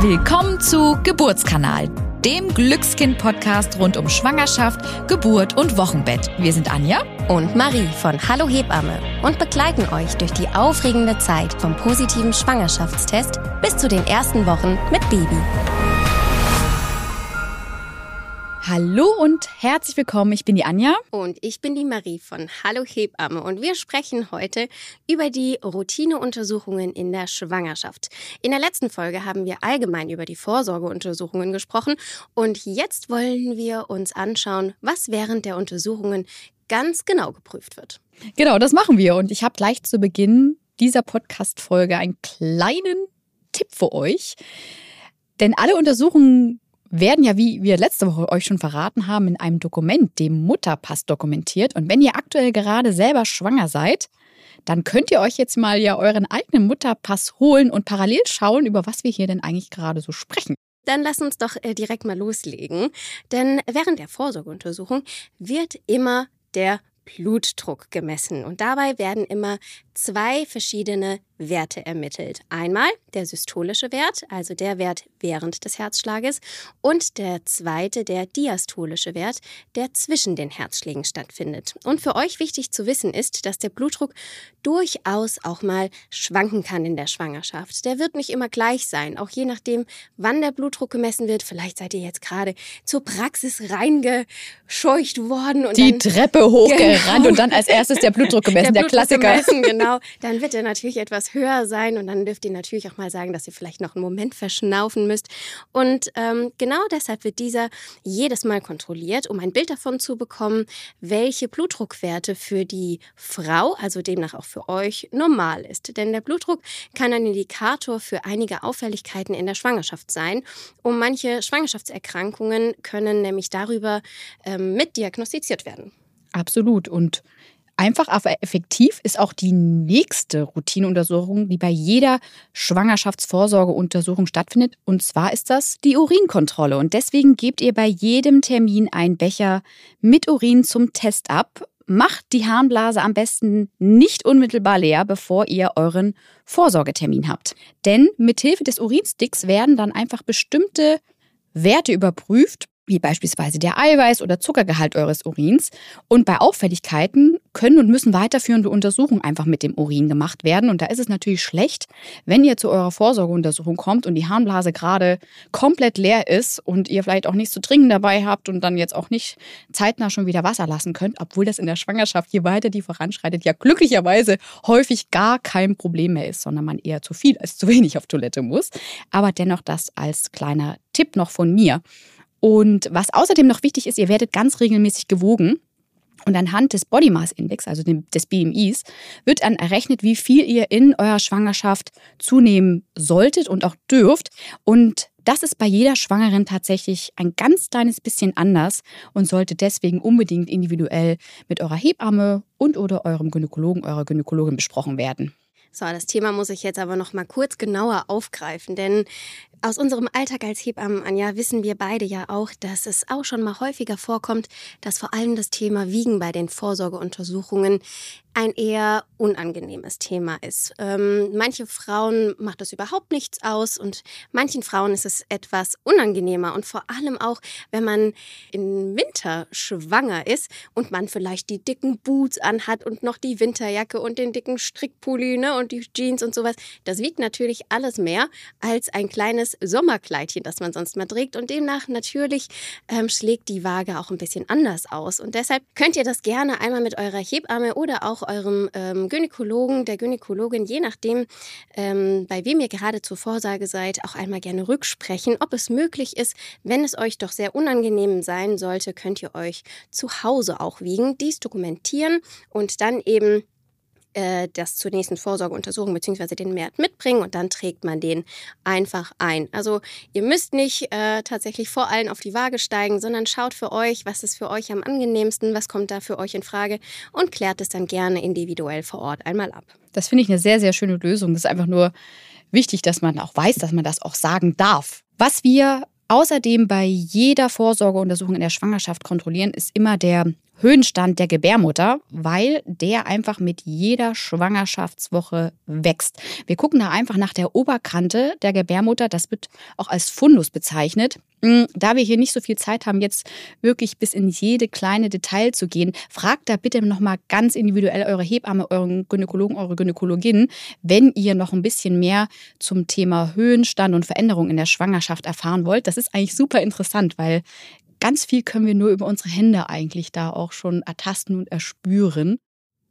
Willkommen zu Geburtskanal, dem Glückskind-Podcast rund um Schwangerschaft, Geburt und Wochenbett. Wir sind Anja und Marie von Hallo Hebamme und begleiten euch durch die aufregende Zeit vom positiven Schwangerschaftstest bis zu den ersten Wochen mit Baby. Hallo und herzlich willkommen. Ich bin die Anja. Und ich bin die Marie von Hallo Hebamme. Und wir sprechen heute über die Routineuntersuchungen in der Schwangerschaft. In der letzten Folge haben wir allgemein über die Vorsorgeuntersuchungen gesprochen. Und jetzt wollen wir uns anschauen, was während der Untersuchungen ganz genau geprüft wird. Genau, das machen wir. Und ich habe gleich zu Beginn dieser Podcast-Folge einen kleinen Tipp für euch. Denn alle Untersuchungen werden ja, wie wir letzte Woche euch schon verraten haben, in einem Dokument, dem Mutterpass, dokumentiert. Und wenn ihr aktuell gerade selber schwanger seid, dann könnt ihr euch jetzt mal ja euren eigenen Mutterpass holen und parallel schauen, über was wir hier denn eigentlich gerade so sprechen. Dann lass uns doch äh, direkt mal loslegen. Denn während der Vorsorgeuntersuchung wird immer der Blutdruck gemessen. Und dabei werden immer zwei verschiedene Werte ermittelt. Einmal der systolische Wert, also der Wert während des Herzschlages, und der zweite, der diastolische Wert, der zwischen den Herzschlägen stattfindet. Und für euch wichtig zu wissen ist, dass der Blutdruck durchaus auch mal schwanken kann in der Schwangerschaft. Der wird nicht immer gleich sein, auch je nachdem, wann der Blutdruck gemessen wird. Vielleicht seid ihr jetzt gerade zur Praxis reingescheucht worden und die Treppe hochgerannt genau. und dann als erstes der Blutdruck gemessen, der, der Blutdruck Klassiker. Gemessen, genau, dann wird er natürlich etwas höher sein und dann dürft ihr natürlich auch mal sagen, dass ihr vielleicht noch einen Moment verschnaufen müsst. Und ähm, genau deshalb wird dieser jedes Mal kontrolliert, um ein Bild davon zu bekommen, welche Blutdruckwerte für die Frau, also demnach auch für euch, normal ist. Denn der Blutdruck kann ein Indikator für einige Auffälligkeiten in der Schwangerschaft sein. Und manche Schwangerschaftserkrankungen können nämlich darüber ähm, mitdiagnostiziert werden. Absolut. Und Einfach, aber effektiv ist auch die nächste Routineuntersuchung, die bei jeder Schwangerschaftsvorsorgeuntersuchung stattfindet. Und zwar ist das die Urinkontrolle. Und deswegen gebt ihr bei jedem Termin einen Becher mit Urin zum Test ab. Macht die Harnblase am besten nicht unmittelbar leer, bevor ihr euren Vorsorgetermin habt. Denn mithilfe des Urinsticks werden dann einfach bestimmte Werte überprüft, wie beispielsweise der Eiweiß- oder Zuckergehalt eures Urins. Und bei Auffälligkeiten können und müssen weiterführende Untersuchungen einfach mit dem Urin gemacht werden. Und da ist es natürlich schlecht, wenn ihr zu eurer Vorsorgeuntersuchung kommt und die Harnblase gerade komplett leer ist und ihr vielleicht auch nichts zu trinken dabei habt und dann jetzt auch nicht zeitnah schon wieder Wasser lassen könnt, obwohl das in der Schwangerschaft, je weiter die voranschreitet, ja glücklicherweise häufig gar kein Problem mehr ist, sondern man eher zu viel als zu wenig auf Toilette muss. Aber dennoch das als kleiner Tipp noch von mir. Und was außerdem noch wichtig ist, ihr werdet ganz regelmäßig gewogen. Und anhand des Body Mass Index, also des BMIs, wird dann errechnet, wie viel ihr in eurer Schwangerschaft zunehmen solltet und auch dürft. Und das ist bei jeder Schwangeren tatsächlich ein ganz kleines bisschen anders und sollte deswegen unbedingt individuell mit eurer Hebamme und oder eurem Gynäkologen, eurer Gynäkologin besprochen werden. So, das Thema muss ich jetzt aber noch mal kurz genauer aufgreifen, denn aus unserem Alltag als Hebammen, Anja, wissen wir beide ja auch, dass es auch schon mal häufiger vorkommt, dass vor allem das Thema Wiegen bei den Vorsorgeuntersuchungen ein eher unangenehmes Thema ist. Ähm, manche Frauen macht das überhaupt nichts aus und manchen Frauen ist es etwas unangenehmer und vor allem auch, wenn man im Winter schwanger ist und man vielleicht die dicken Boots anhat und noch die Winterjacke und den dicken Strickpulli ne, und die Jeans und sowas. Das wiegt natürlich alles mehr als ein kleines Sommerkleidchen, das man sonst mal trägt und demnach natürlich ähm, schlägt die Waage auch ein bisschen anders aus und deshalb könnt ihr das gerne einmal mit eurer Hebamme oder auch eurem ähm, Gynäkologen, der Gynäkologin, je nachdem, ähm, bei wem ihr gerade zur Vorsage seid, auch einmal gerne rücksprechen, ob es möglich ist. Wenn es euch doch sehr unangenehm sein sollte, könnt ihr euch zu Hause auch wiegen, dies dokumentieren und dann eben äh, das zur nächsten Vorsorgeuntersuchung bzw. den Wert mitbringen und dann trägt man den einfach ein. Also ihr müsst nicht äh, tatsächlich vor allen auf die Waage steigen, sondern schaut für euch, was ist für euch am angenehmsten, was kommt da für euch in Frage und klärt es dann gerne individuell vor Ort einmal ab. Das finde ich eine sehr, sehr schöne Lösung. Das ist einfach nur wichtig, dass man auch weiß, dass man das auch sagen darf. Was wir außerdem bei jeder Vorsorgeuntersuchung in der Schwangerschaft kontrollieren, ist immer der Höhenstand der Gebärmutter, weil der einfach mit jeder Schwangerschaftswoche wächst. Wir gucken da einfach nach der Oberkante der Gebärmutter. Das wird auch als Fundus bezeichnet. Hm, da wir hier nicht so viel Zeit haben, jetzt wirklich bis in jede kleine Detail zu gehen, fragt da bitte nochmal ganz individuell eure Hebamme, euren Gynäkologen, eure Gynäkologin, wenn ihr noch ein bisschen mehr zum Thema Höhenstand und Veränderung in der Schwangerschaft erfahren wollt. Das ist eigentlich super interessant, weil ganz viel können wir nur über unsere Hände eigentlich da auch schon ertasten und erspüren.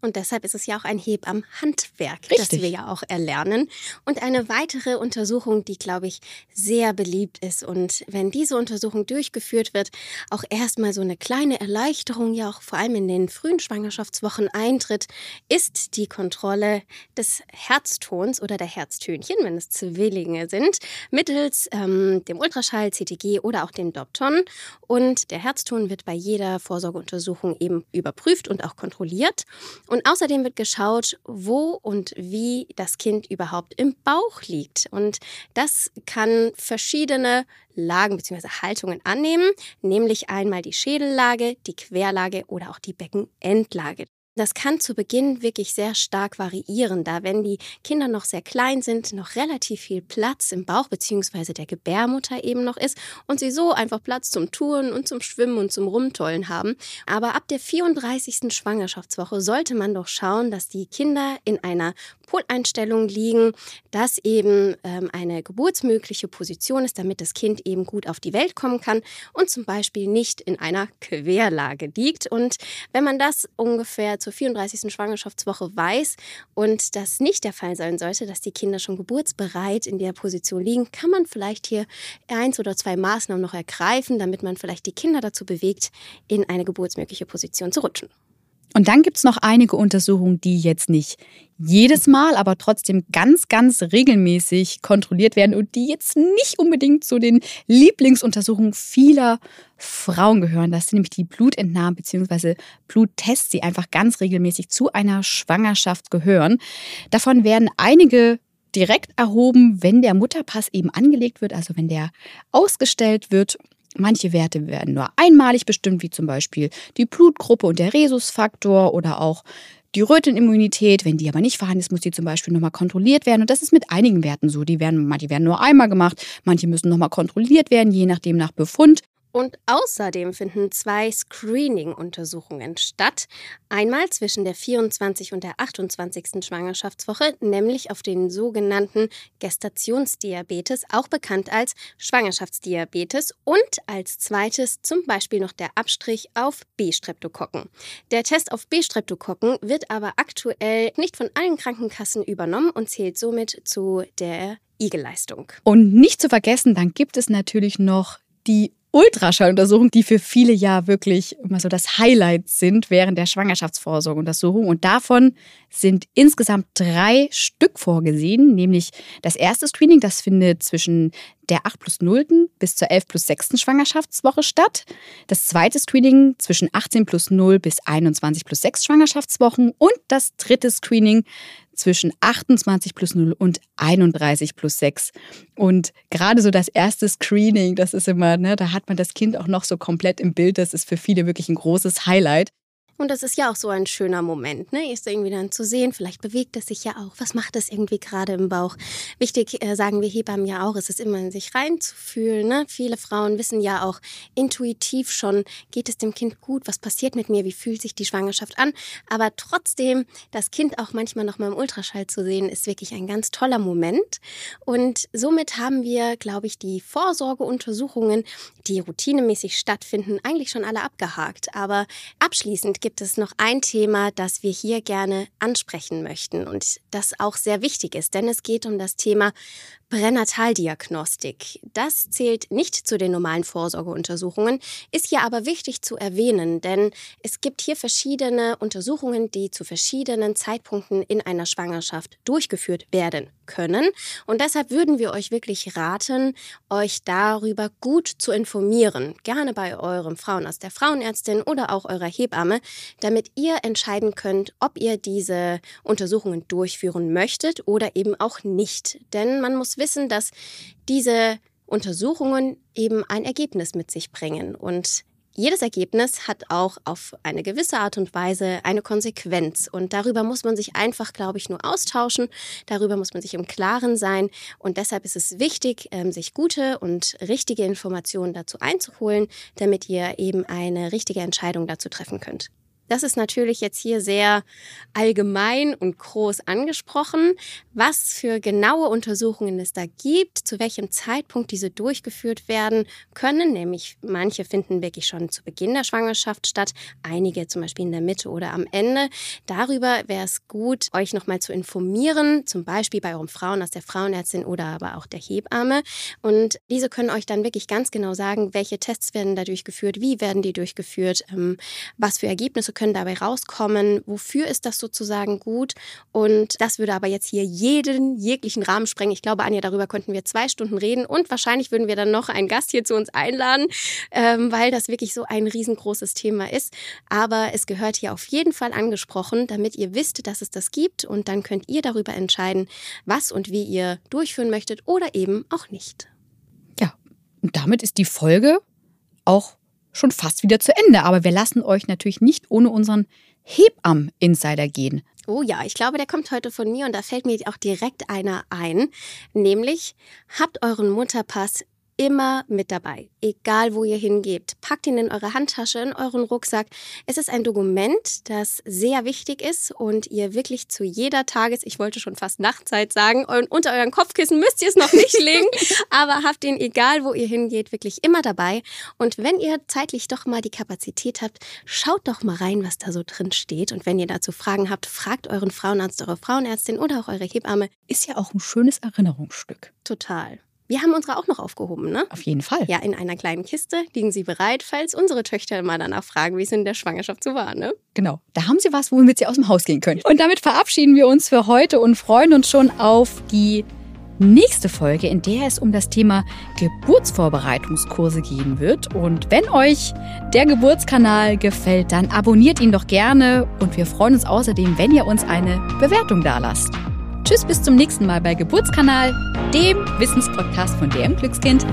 Und deshalb ist es ja auch ein Hebammenhandwerk, das wir ja auch erlernen. Und eine weitere Untersuchung, die, glaube ich, sehr beliebt ist. Und wenn diese Untersuchung durchgeführt wird, auch erstmal so eine kleine Erleichterung ja auch vor allem in den frühen Schwangerschaftswochen eintritt, ist die Kontrolle des Herztons oder der Herztönchen, wenn es Zwillinge sind, mittels ähm, dem Ultraschall, CTG oder auch dem Dopton. Und der Herzton wird bei jeder Vorsorgeuntersuchung eben überprüft und auch kontrolliert. Und außerdem wird geschaut, wo und wie das Kind überhaupt im Bauch liegt. Und das kann verschiedene Lagen bzw. Haltungen annehmen, nämlich einmal die Schädellage, die Querlage oder auch die Beckenendlage. Das kann zu Beginn wirklich sehr stark variieren, da wenn die Kinder noch sehr klein sind, noch relativ viel Platz im Bauch bzw. der Gebärmutter eben noch ist und sie so einfach Platz zum Touren und zum Schwimmen und zum Rumtollen haben. Aber ab der 34. Schwangerschaftswoche sollte man doch schauen, dass die Kinder in einer Poleinstellung liegen, dass eben ähm, eine geburtsmögliche Position ist, damit das Kind eben gut auf die Welt kommen kann und zum Beispiel nicht in einer Querlage liegt. Und wenn man das ungefähr zur 34. Schwangerschaftswoche weiß und das nicht der Fall sein sollte, dass die Kinder schon geburtsbereit in der Position liegen, kann man vielleicht hier eins oder zwei Maßnahmen noch ergreifen, damit man vielleicht die Kinder dazu bewegt, in eine geburtsmögliche Position zu rutschen. Und dann gibt es noch einige Untersuchungen, die jetzt nicht jedes Mal, aber trotzdem ganz, ganz regelmäßig kontrolliert werden und die jetzt nicht unbedingt zu den Lieblingsuntersuchungen vieler Frauen gehören. Das sind nämlich die Blutentnahmen bzw. Bluttests, die einfach ganz regelmäßig zu einer Schwangerschaft gehören. Davon werden einige direkt erhoben, wenn der Mutterpass eben angelegt wird, also wenn der ausgestellt wird Manche Werte werden nur einmalig bestimmt, wie zum Beispiel die Blutgruppe und der Rhesusfaktor oder auch die Rötenimmunität. Wenn die aber nicht vorhanden ist, muss die zum Beispiel nochmal kontrolliert werden. Und das ist mit einigen Werten so. Die werden, manche werden nur einmal gemacht, manche müssen nochmal kontrolliert werden, je nachdem nach Befund. Und außerdem finden zwei Screening-Untersuchungen statt. Einmal zwischen der 24. und der 28. Schwangerschaftswoche, nämlich auf den sogenannten Gestationsdiabetes, auch bekannt als Schwangerschaftsdiabetes. Und als zweites zum Beispiel noch der Abstrich auf B-Streptokokken. Der Test auf B-Streptokokken wird aber aktuell nicht von allen Krankenkassen übernommen und zählt somit zu der IG-Leistung. Und nicht zu vergessen, dann gibt es natürlich noch die Ultraschalluntersuchungen, die für viele ja wirklich immer so das Highlight sind während der Schwangerschaftsvorsorgeuntersuchung. Und davon sind insgesamt drei Stück vorgesehen, nämlich das erste Screening, das findet zwischen der 8 plus 0. bis zur 11 plus 6. Schwangerschaftswoche statt. Das zweite Screening zwischen 18 plus 0 bis 21 plus 6 Schwangerschaftswochen. Und das dritte Screening zwischen 28 plus 0 und 31 plus 6. Und gerade so das erste Screening, das ist immer, ne, da hat man das Kind auch noch so komplett im Bild. Das ist für viele wirklich ein großes Highlight. Und das ist ja auch so ein schöner Moment, ne? Ist irgendwie dann zu sehen, vielleicht bewegt es sich ja auch. Was macht es irgendwie gerade im Bauch? Wichtig, äh, sagen wir Hebammen ja auch, ist es immer in sich reinzufühlen, ne? Viele Frauen wissen ja auch intuitiv schon, geht es dem Kind gut? Was passiert mit mir? Wie fühlt sich die Schwangerschaft an? Aber trotzdem, das Kind auch manchmal noch mal im Ultraschall zu sehen, ist wirklich ein ganz toller Moment. Und somit haben wir, glaube ich, die Vorsorgeuntersuchungen, die routinemäßig stattfinden, eigentlich schon alle abgehakt. Aber abschließend gibt es noch ein Thema, das wir hier gerne ansprechen möchten und das auch sehr wichtig ist, denn es geht um das Thema Pränataldiagnostik. Das zählt nicht zu den normalen Vorsorgeuntersuchungen, ist hier aber wichtig zu erwähnen, denn es gibt hier verschiedene Untersuchungen, die zu verschiedenen Zeitpunkten in einer Schwangerschaft durchgeführt werden können. Und deshalb würden wir euch wirklich raten, euch darüber gut zu informieren. Gerne bei eurem Frauenarzt, der Frauenärztin oder auch eurer Hebamme, damit ihr entscheiden könnt, ob ihr diese Untersuchungen durchführen möchtet oder eben auch nicht. Denn man muss wissen, dass diese Untersuchungen eben ein Ergebnis mit sich bringen. Und jedes Ergebnis hat auch auf eine gewisse Art und Weise eine Konsequenz. Und darüber muss man sich einfach, glaube ich, nur austauschen. Darüber muss man sich im Klaren sein. Und deshalb ist es wichtig, ähm, sich gute und richtige Informationen dazu einzuholen, damit ihr eben eine richtige Entscheidung dazu treffen könnt. Das ist natürlich jetzt hier sehr allgemein und groß angesprochen. Was für genaue Untersuchungen es da gibt, zu welchem Zeitpunkt diese durchgeführt werden können, nämlich manche finden wirklich schon zu Beginn der Schwangerschaft statt, einige zum Beispiel in der Mitte oder am Ende. Darüber wäre es gut, euch nochmal zu informieren, zum Beispiel bei eurem Frauenarzt, der Frauenärztin oder aber auch der Hebamme. Und diese können euch dann wirklich ganz genau sagen, welche Tests werden da durchgeführt, wie werden die durchgeführt, ähm, was für Ergebnisse können dabei rauskommen? Wofür ist das sozusagen gut? Und das würde aber jetzt hier jeden jeglichen Rahmen sprengen. Ich glaube, Anja, darüber könnten wir zwei Stunden reden und wahrscheinlich würden wir dann noch einen Gast hier zu uns einladen, ähm, weil das wirklich so ein riesengroßes Thema ist. Aber es gehört hier auf jeden Fall angesprochen, damit ihr wisst, dass es das gibt und dann könnt ihr darüber entscheiden, was und wie ihr durchführen möchtet oder eben auch nicht. Ja, und damit ist die Folge auch schon fast wieder zu Ende. Aber wir lassen euch natürlich nicht ohne unseren Hebammen-Insider gehen. Oh ja, ich glaube, der kommt heute von mir und da fällt mir auch direkt einer ein. Nämlich, habt euren Mutterpass immer mit dabei, egal wo ihr hingebt. Packt ihn in eure Handtasche, in euren Rucksack. Es ist ein Dokument, das sehr wichtig ist und ihr wirklich zu jeder Tages, ich wollte schon fast Nachtzeit sagen, unter euren Kopfkissen müsst ihr es noch nicht legen, aber habt ihn, egal wo ihr hingeht, wirklich immer dabei. Und wenn ihr zeitlich doch mal die Kapazität habt, schaut doch mal rein, was da so drin steht. Und wenn ihr dazu Fragen habt, fragt euren Frauenarzt, eure Frauenärztin oder auch eure Hebamme. Ist ja auch ein schönes Erinnerungsstück. Total. Wir haben unsere auch noch aufgehoben, ne? Auf jeden Fall. Ja, in einer kleinen Kiste liegen sie bereit, falls unsere Töchter mal danach fragen, wie es in der Schwangerschaft so war, ne? Genau. Da haben sie was, womit sie aus dem Haus gehen können. Und damit verabschieden wir uns für heute und freuen uns schon auf die nächste Folge, in der es um das Thema Geburtsvorbereitungskurse gehen wird. Und wenn euch der Geburtskanal gefällt, dann abonniert ihn doch gerne und wir freuen uns außerdem, wenn ihr uns eine Bewertung dalasst. Tschüss, bis zum nächsten Mal bei Geburtskanal, dem Wissenspodcast von DM Glückskind.